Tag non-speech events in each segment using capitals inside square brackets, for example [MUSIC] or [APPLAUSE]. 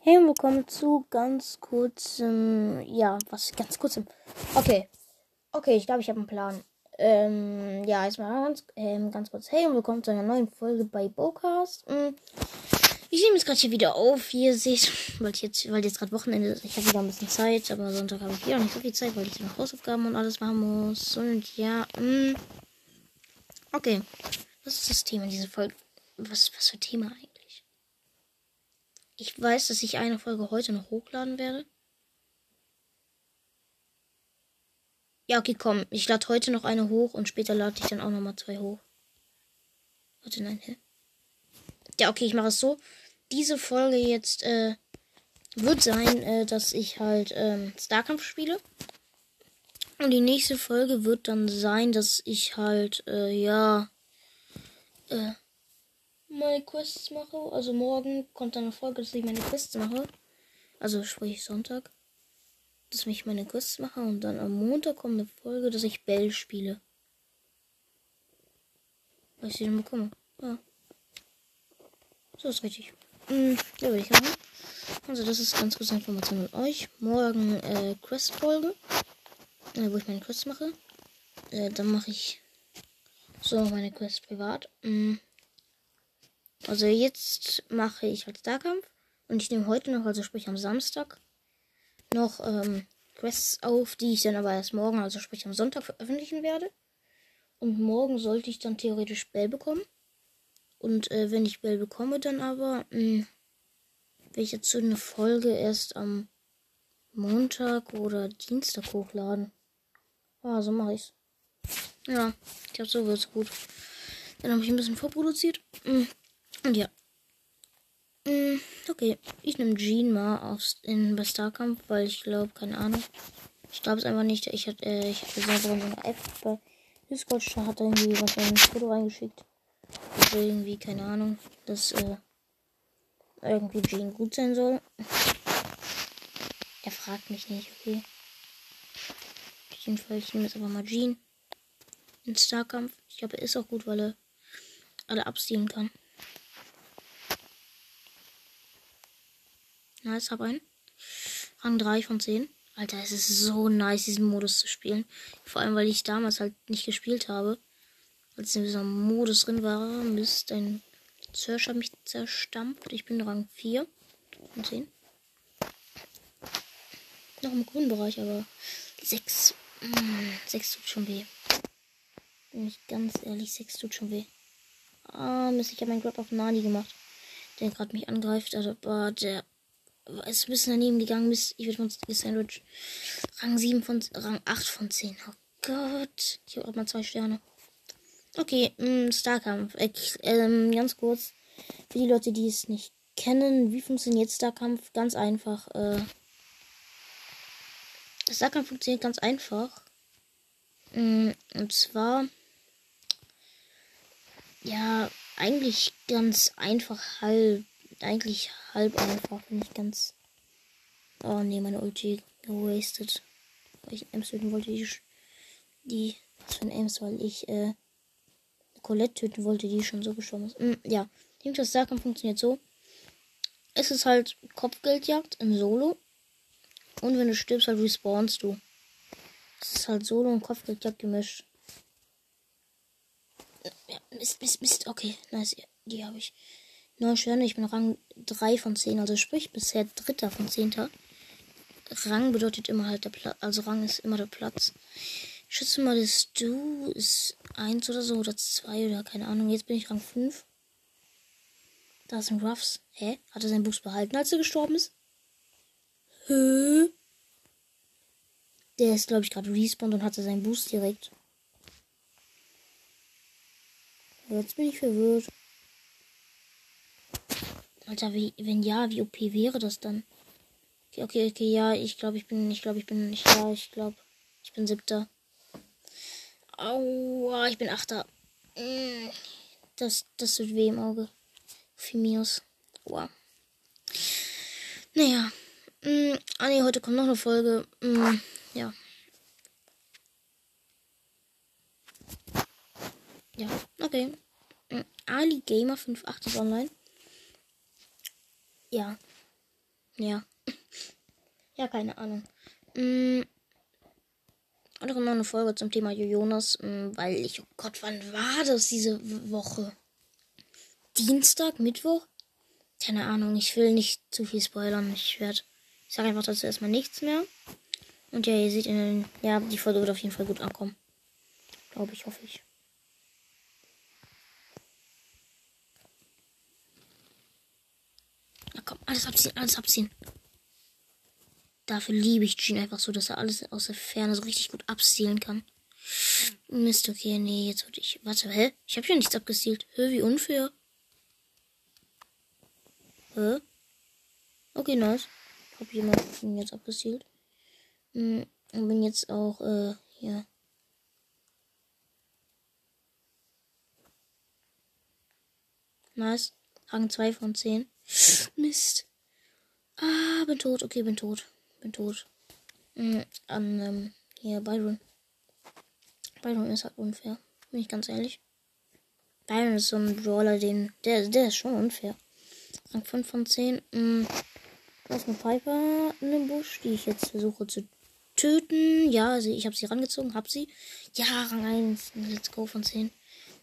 Hey und willkommen zu ganz kurzem, ja, was ganz kurzem. Okay, okay, ich glaube, ich habe einen Plan. Ähm, ja, erstmal ganz, ähm, ganz kurz. Hey und willkommen zu einer neuen Folge bei Bocast. Ähm, ich nehme jetzt gerade hier wieder auf, ihr seht, weil jetzt, weil jetzt gerade Wochenende ist. Ich habe wieder ein bisschen Zeit, aber Sonntag habe ich wieder nicht so viel Zeit, weil ich noch Hausaufgaben und alles machen muss. Und ja, ähm, okay, was ist das Thema dieser Folge? Was, was für Thema eigentlich? Ich weiß, dass ich eine Folge heute noch hochladen werde. Ja, okay, komm. Ich lade heute noch eine hoch und später lade ich dann auch noch mal zwei hoch. Warte, nein, hä? Ja, okay, ich mache es so. Diese Folge jetzt äh, wird sein, äh, dass ich halt ähm, Starkampf spiele. Und die nächste Folge wird dann sein, dass ich halt, äh, ja, äh, meine Quests mache. Also morgen kommt dann eine Folge, dass ich meine Quests mache. Also sprich Sonntag. Dass ich meine Quests mache und dann am Montag kommt eine Folge, dass ich Bell spiele. Was ich denn bekomme. Ja. So ist richtig. Mhm, ja, würde ich machen. Also das ist ganz kurz Information an euch. Morgen äh, Quest-Folge. Äh, wo ich meine Quests mache. Äh, dann mache ich so meine Quests privat. Mhm. Also jetzt mache ich halt Starkampf. Und ich nehme heute noch, also sprich am Samstag, noch ähm, Quests auf, die ich dann aber erst morgen, also sprich am Sonntag veröffentlichen werde. Und morgen sollte ich dann theoretisch Bell bekommen. Und äh, wenn ich Bell bekomme, dann aber mh, hm, will ich jetzt so eine Folge erst am Montag oder Dienstag hochladen. Ah, so mache ich's. Ja, ich glaube, so wird's gut. Dann habe ich ein bisschen vorproduziert. Hm. Und ja. Mm, okay, ich nehme Jean mal aufs, in bei Starkampf, weil ich glaube, keine Ahnung. Ich glaube es einfach nicht. Ich hatte, äh, selber in einer App bei Discord hat irgendwie was ein Foto reingeschickt. Also irgendwie, keine Ahnung, dass äh, irgendwie Jean gut sein soll. Er fragt mich nicht, okay. Auf jeden Fall, ich nehme jetzt aber mal Jean in Starkampf. Ich glaube, er ist auch gut, weil er alle abstehlen kann. Nice, hab einen. Rang 3 von 10. Alter, es ist so nice, diesen Modus zu spielen. Vor allem, weil ich damals halt nicht gespielt habe. Als in diesem Modus drin war, Mist, ein Search mich zerstampft. Ich bin Rang 4 von 10. Noch im grünen Bereich, aber 6. 6 tut schon weh. Bin ich ganz ehrlich, 6 tut schon weh. Ah, Mist, ich habe meinen Grab auf Nani gemacht. Der gerade mich angreift, aber der ist ein bisschen daneben gegangen. Mist, ich werde von Sandwich. Rang 7 von Rang 8 von 10. Oh Gott. Ich habe auch mal zwei Sterne. Okay, mh, mm, Starkampf. Äh, ähm, ganz kurz. Für die Leute, die es nicht kennen, wie funktioniert Starkampf? Ganz einfach. Äh, Starkampf funktioniert ganz einfach. Mh, mm, und zwar. Ja, eigentlich ganz einfach halb eigentlich halb einfach, ich ganz. Oh ne, meine Ulti gewastet. Weil ich Ems töten wollte, die. die was für ein Ems, weil ich äh, Colette töten wollte, die schon so gestorben ist. Mm, ja, das Starkampf funktioniert so. Es ist halt Kopfgeldjagd im Solo. Und wenn du stirbst, halt respawnst du. Es ist halt Solo und Kopfgeldjagd gemischt. Ja, Mist, Mist, Mist. Okay, nice. Die habe ich. 9 Sterne, ich bin Rang 3 von 10, also sprich bisher dritter von 10. Rang bedeutet immer halt der Platz, also Rang ist immer der Platz. Ich schätze mal, das Du ist 1 oder so oder 2 oder keine Ahnung. Jetzt bin ich Rang 5. Da ist ein Ruffs. Hä? Hat er seinen Boost behalten, als er gestorben ist? Hä? Der ist, glaube ich, gerade respawned und hatte seinen Boost direkt. Jetzt bin ich verwirrt. Alter, wie, wenn ja, wie OP wäre das dann? Okay, okay, okay, ja, ich glaube, ich bin, ich glaube, ich bin, ich, ja, ich glaube, ich bin siebter. Aua, ich bin achter. Mm, das, das tut weh im Auge. Fimios. Wow. Naja. Mm, ah nee, heute kommt noch eine Folge. Mm, ja. Ja, okay. Ali Gamer 58 ist online. Ja. Ja. Ja, keine Ahnung. Und auch noch eine Folge zum Thema Jonas, mm, weil ich, oh Gott, wann war das diese Woche? Dienstag, Mittwoch? Keine Ahnung, ich will nicht zu viel spoilern. Ich werde, ich sage einfach dazu erstmal nichts mehr. Und ja, ihr seht in den, ja, die Folge wird auf jeden Fall gut ankommen. Glaube ich, hoffe ich. Ja, komm, alles abziehen, alles abziehen. Dafür liebe ich Jean einfach so, dass er alles aus der Ferne so richtig gut abzielen kann. Mist, okay, nee, jetzt würde ich. Warte, hä? Ich habe hier nichts abgezielt. Hä, wie unfair. Hä? Okay, nice. Ich habe jemanden jetzt abgezielt. Hm, und bin jetzt auch, äh, hier. Nice. Rang 2 von 10. Mist. Ah, bin tot. Okay, bin tot. Bin tot. Mhm, an, ähm, hier, Byron. Byron ist halt unfair. Bin ich ganz ehrlich. Byron ist so ein Brawler, den, der, der ist schon unfair. Rang 5 von 10. Mhm. Ist eine Piper in dem Busch, die ich jetzt versuche zu töten. Ja, sie, ich habe sie rangezogen, hab sie. Ja, Rang 1. Let's go von 10.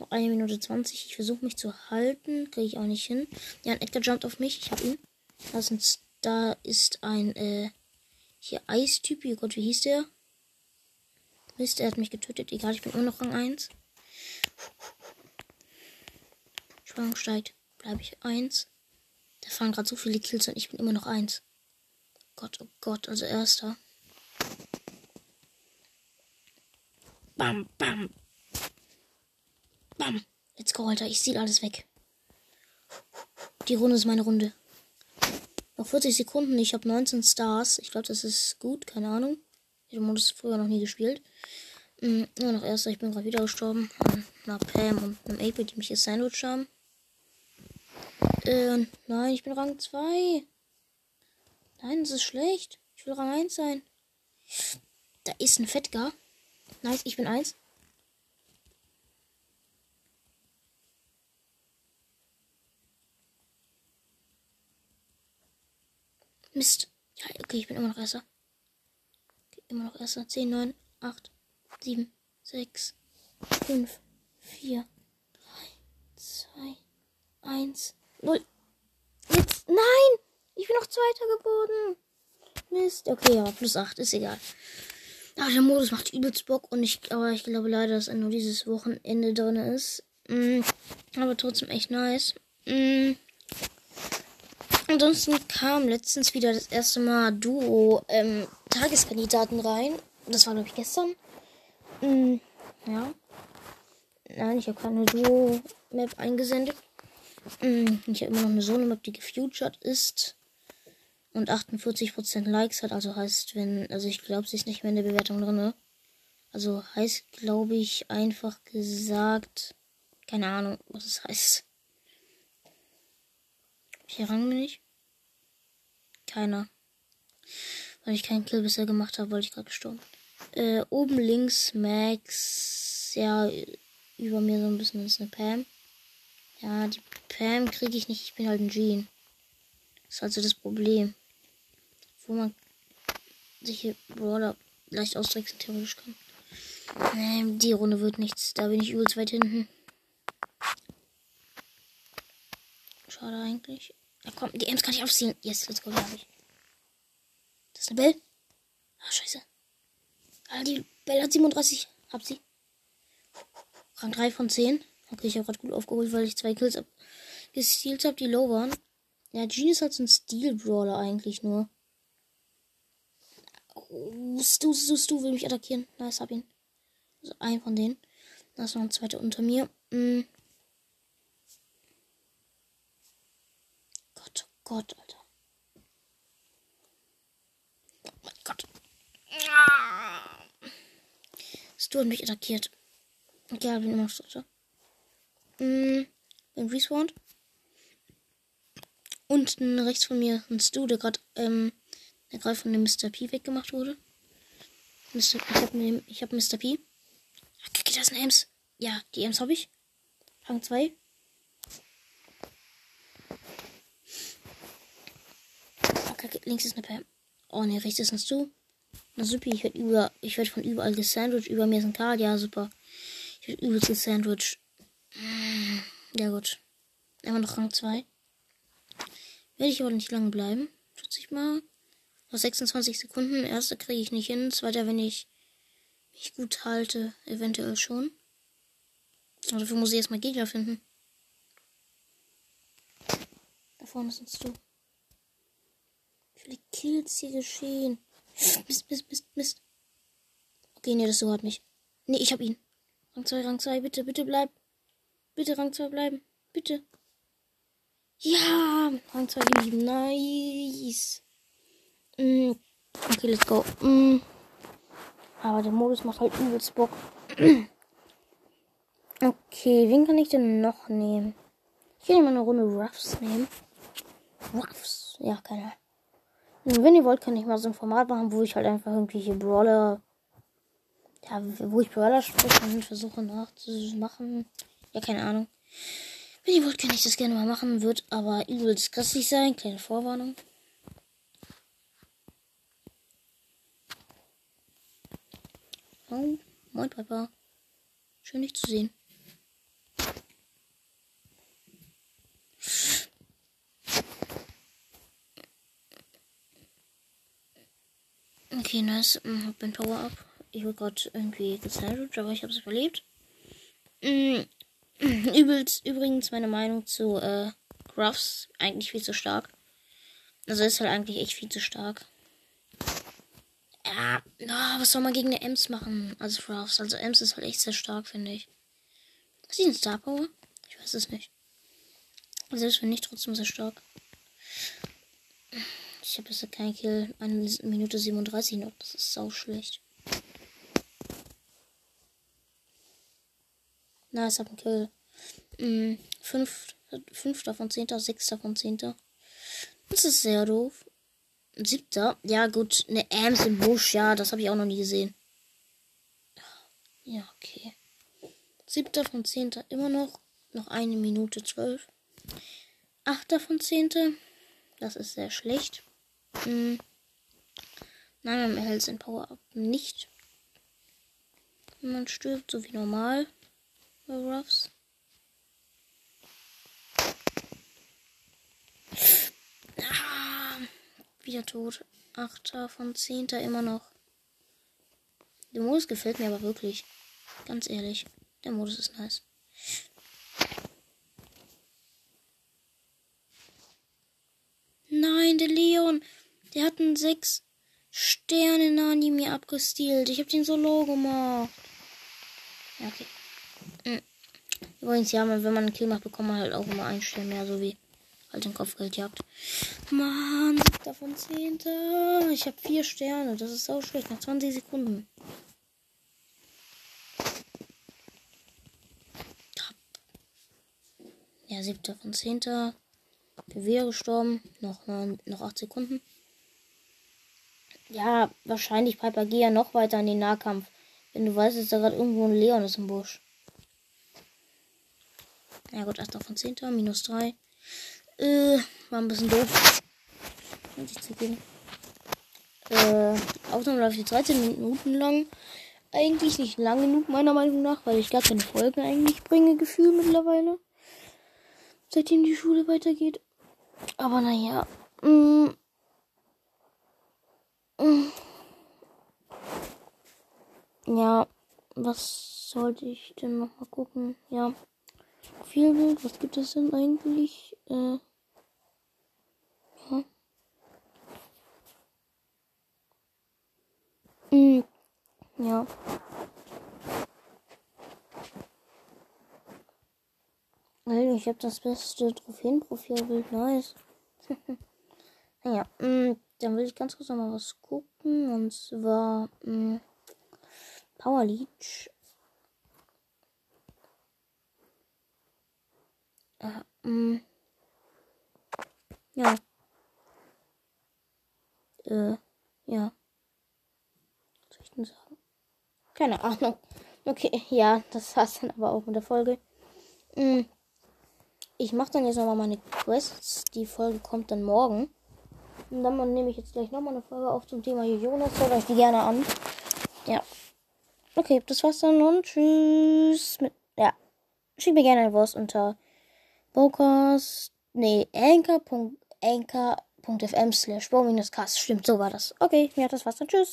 Noch eine Minute 20. Ich versuche mich zu halten. Kriege ich auch nicht hin. Ja, ein Edgar jumpt auf mich. Ich habe ihn. Ist ein, da ist ein äh, hier Eistyp. Oh Gott, wie hieß der? Mist, er hat mich getötet. Egal, ich bin immer noch Rang 1. Spannung steigt. Bleibe ich 1. Da fahren gerade so viele Kills und ich bin immer noch 1. Gott, oh Gott, also erster. Bam, bam, Bam. Let's go, Alter. Ich ziehe alles weg. Die Runde ist meine Runde. Noch 40 Sekunden. Ich habe 19 Stars. Ich glaube, das ist gut. Keine Ahnung. Ich habe Modus früher noch nie gespielt. Mhm, nur noch erster. Ich bin gerade wieder gestorben. An einer Pam und einem Ape, die mich jetzt Sandwich haben. Äh, nein, ich bin Rang 2. Nein, das ist schlecht. Ich will Rang 1 sein. Da ist ein Fettgar. Nice, ich bin 1. Mist. Ja, okay, ich bin immer noch Erster. Okay, immer noch Erster. 10, 9, 8, 7, 6, 5, 4, 3, 2, 1, 0. Jetzt. Nein! Ich bin noch Zweiter geworden. Mist. Okay, ja, plus 8, ist egal. Ja, der Modus macht übelst Bock und ich, aber ich glaube leider, dass er nur dieses Wochenende drin ist. Mm, aber trotzdem echt nice. Mm. Ansonsten kam letztens wieder das erste Mal Duo ähm, Tageskandidaten rein. Das war, glaube ich, gestern. Mhm, ja. Nein, ich habe keine Duo-Map eingesendet. Mhm, ich habe immer noch eine Solo-Map, die gefutured ist. Und 48% Likes hat. Also heißt, wenn. Also ich glaube, sie ist nicht mehr in der Bewertung drin. Also heißt, glaube ich, einfach gesagt. Keine Ahnung, was es heißt. Welcher Rang bin ich? Keiner. Weil ich keinen Kill bisher gemacht habe, weil ich gerade gestorben äh, Oben links Max. Ja, über mir so ein bisschen ist eine Pam. Ja, die Pam kriege ich nicht. Ich bin halt ein Jean. Das ist also das Problem. Wo man sich hier Brawler leicht austricksen theoretisch kann. Nee, die Runde wird nichts. Da bin ich übelst weit hinten. Schade eigentlich. Ja, komm, die Ems kann ich aufziehen. Yes, let's go, habe ich. Das ist eine Bell. Ah, scheiße. Ah, die Bell hat 37. Hab sie. Rang 3 von 10. Okay, ich habe gerade gut aufgeholt, weil ich zwei Kills ab gestealt habe, die low waren. Ja, Jean ist halt so ein Steel-Brawler eigentlich nur. Oh, Stu, Stu, Stu will mich attackieren. Nice, hab ihn. Also ein von denen. Da ist noch ein zweiter unter mir. Mm. Gott, Alter. Oh mein Gott. Stu hat mich attackiert. Ja, bin immer Dritter. Mm, bin respawned. Unten rechts von mir ein Stu, der gerade ähm, der gerade von dem Mr. P weggemacht wurde. Mr. Ich habe hab Mr. P. Okay, das sind Ems. Ja, die Ems habe ich. Rang 2. kacke, links ist eine Pam. Oh ne, rechts ist ein Stu. Na super, ich werde über, ich werde von überall gesandwiched. Über mir ist ein Karl, ja super. Ich werde übelst gesandwiched. Ja gut. Immer noch Rang 2. Werde ich aber nicht lange bleiben. Schätze ich mal. Noch 26 Sekunden. Erster kriege ich nicht hin. Zweiter, wenn ich mich gut halte, eventuell schon. Aber dafür muss ich erstmal Gegner finden. Da vorne sind du. Wie viele Kills hier geschehen? Mist, Mist, Mist, Mist. Okay, nee, das so hat mich. Nee, ich hab ihn. Rang 2, Rang 2, bitte, bitte bleib. Bitte Rang 2 bleiben. Bitte. Ja, Rang 2 geblieben. Nice. Mm. Okay, let's go. Mm. Aber der Modus macht halt übelst Bock. [CLEARS THROAT] okay, wen kann ich denn noch nehmen? Ich kann mal eine Runde Ruffs nehmen. Ruffs. Ja, keine Ahnung. Wenn ihr wollt, kann ich mal so ein Format machen, wo ich halt einfach irgendwelche Brawler. Ja, wo ich Brawler spreche und versuche nachzumachen. Ja, keine Ahnung. Wenn ihr wollt, kann ich das gerne mal machen. Wird aber übelst grässlich sein. Kleine Vorwarnung. Oh, moin Papa. Schön dich zu sehen. Okay, nice. Mm, bin Power Up. Ich wurde gerade irgendwie gezeigt, aber ich habe es überlebt. Mm, [CLEARS THROAT] übelst, übrigens meine Meinung zu äh, Gruffs. Eigentlich viel zu stark. Also ist halt eigentlich echt viel zu stark. Ja, oh, was soll man gegen eine Ems machen? Also Ruffs. Also Ems ist halt echt sehr stark, finde ich. Ist sie ein Star Power? Ich weiß es nicht. Selbst wenn nicht, trotzdem sehr stark. Ich habe bisher keinen Kill. Eine Minute 37 noch. Das ist sau schlecht. Nice, hab einen Kill. Mm, fünf, fünfter von zehnter, sechster von zehnter. Das ist sehr doof. Siebter? Ja, gut. Eine Ams im Busch, ja, das habe ich auch noch nie gesehen. Ja, okay. Siebter von zehnter immer noch. Noch eine Minute zwölf. Achter von zehnter. Das ist sehr schlecht. Hm. Nein, man erhält sein Power-Up nicht. Man stirbt so wie normal bei Ruffs. Ah, wieder tot. Achter von Zehnter immer noch. Der Modus gefällt mir aber wirklich. Ganz ehrlich. Der Modus ist nice. Nein, der Leon. Der hat einen 6 Sterne Nani mir abgestielt. Ich habe den so low gemacht. Ja, okay. Mhm. Übrigens, ja, wenn man einen Kill macht, bekommt man halt auch immer einen Stern mehr, so wie halt den Kopfgeldjagd. Mann, siebter von zehnter. Ich habe vier Sterne. Das ist so schlecht. Nach 20 Sekunden. Ja, siebter von zehnter. Wir gestorben. Noch, noch 8 Sekunden. Ja, wahrscheinlich Piper geh ja noch weiter in den Nahkampf. Wenn du weißt, dass da gerade irgendwo ein Leon ist im Busch. Ja gut, 8 von 10. Minus 3. Äh, war ein bisschen doof. Muss ich zugeben. Äh, Aufnahme läuft jetzt 13 Minuten lang. Eigentlich nicht lang genug, meiner Meinung nach, weil ich gar keine Folgen eigentlich bringe, Gefühl mittlerweile. Seitdem die Schule weitergeht. Aber naja. Mh, mm, ja, was sollte ich denn noch mal gucken? Ja, Profilbild, was gibt es denn eigentlich? Äh, ja. Mm, ja. Ich habe das beste Trophäenprofilbild, nice. [LAUGHS] ja, mh, dann will ich ganz kurz noch mal was gucken. Und zwar mh, hm, Power Leech. Äh, mh, hm. ja. Äh, ja. Was soll ich denn sagen? Keine Ahnung. Okay, ja, das war's dann aber auch mit der Folge. Hm. Ich mache dann jetzt nochmal meine Quests. Die Folge kommt dann morgen. Und dann nehme ich jetzt gleich nochmal eine Folge auf zum Thema Jonas. Hört euch die gerne an. Ja. Okay, das war's dann und tschüss. Mit, ja. Schickt mir gerne eine Wurst unter Bokos. Nee, anchor.anchor.fm slash Stimmt, so war das. Okay, ja, das war's dann. Tschüss.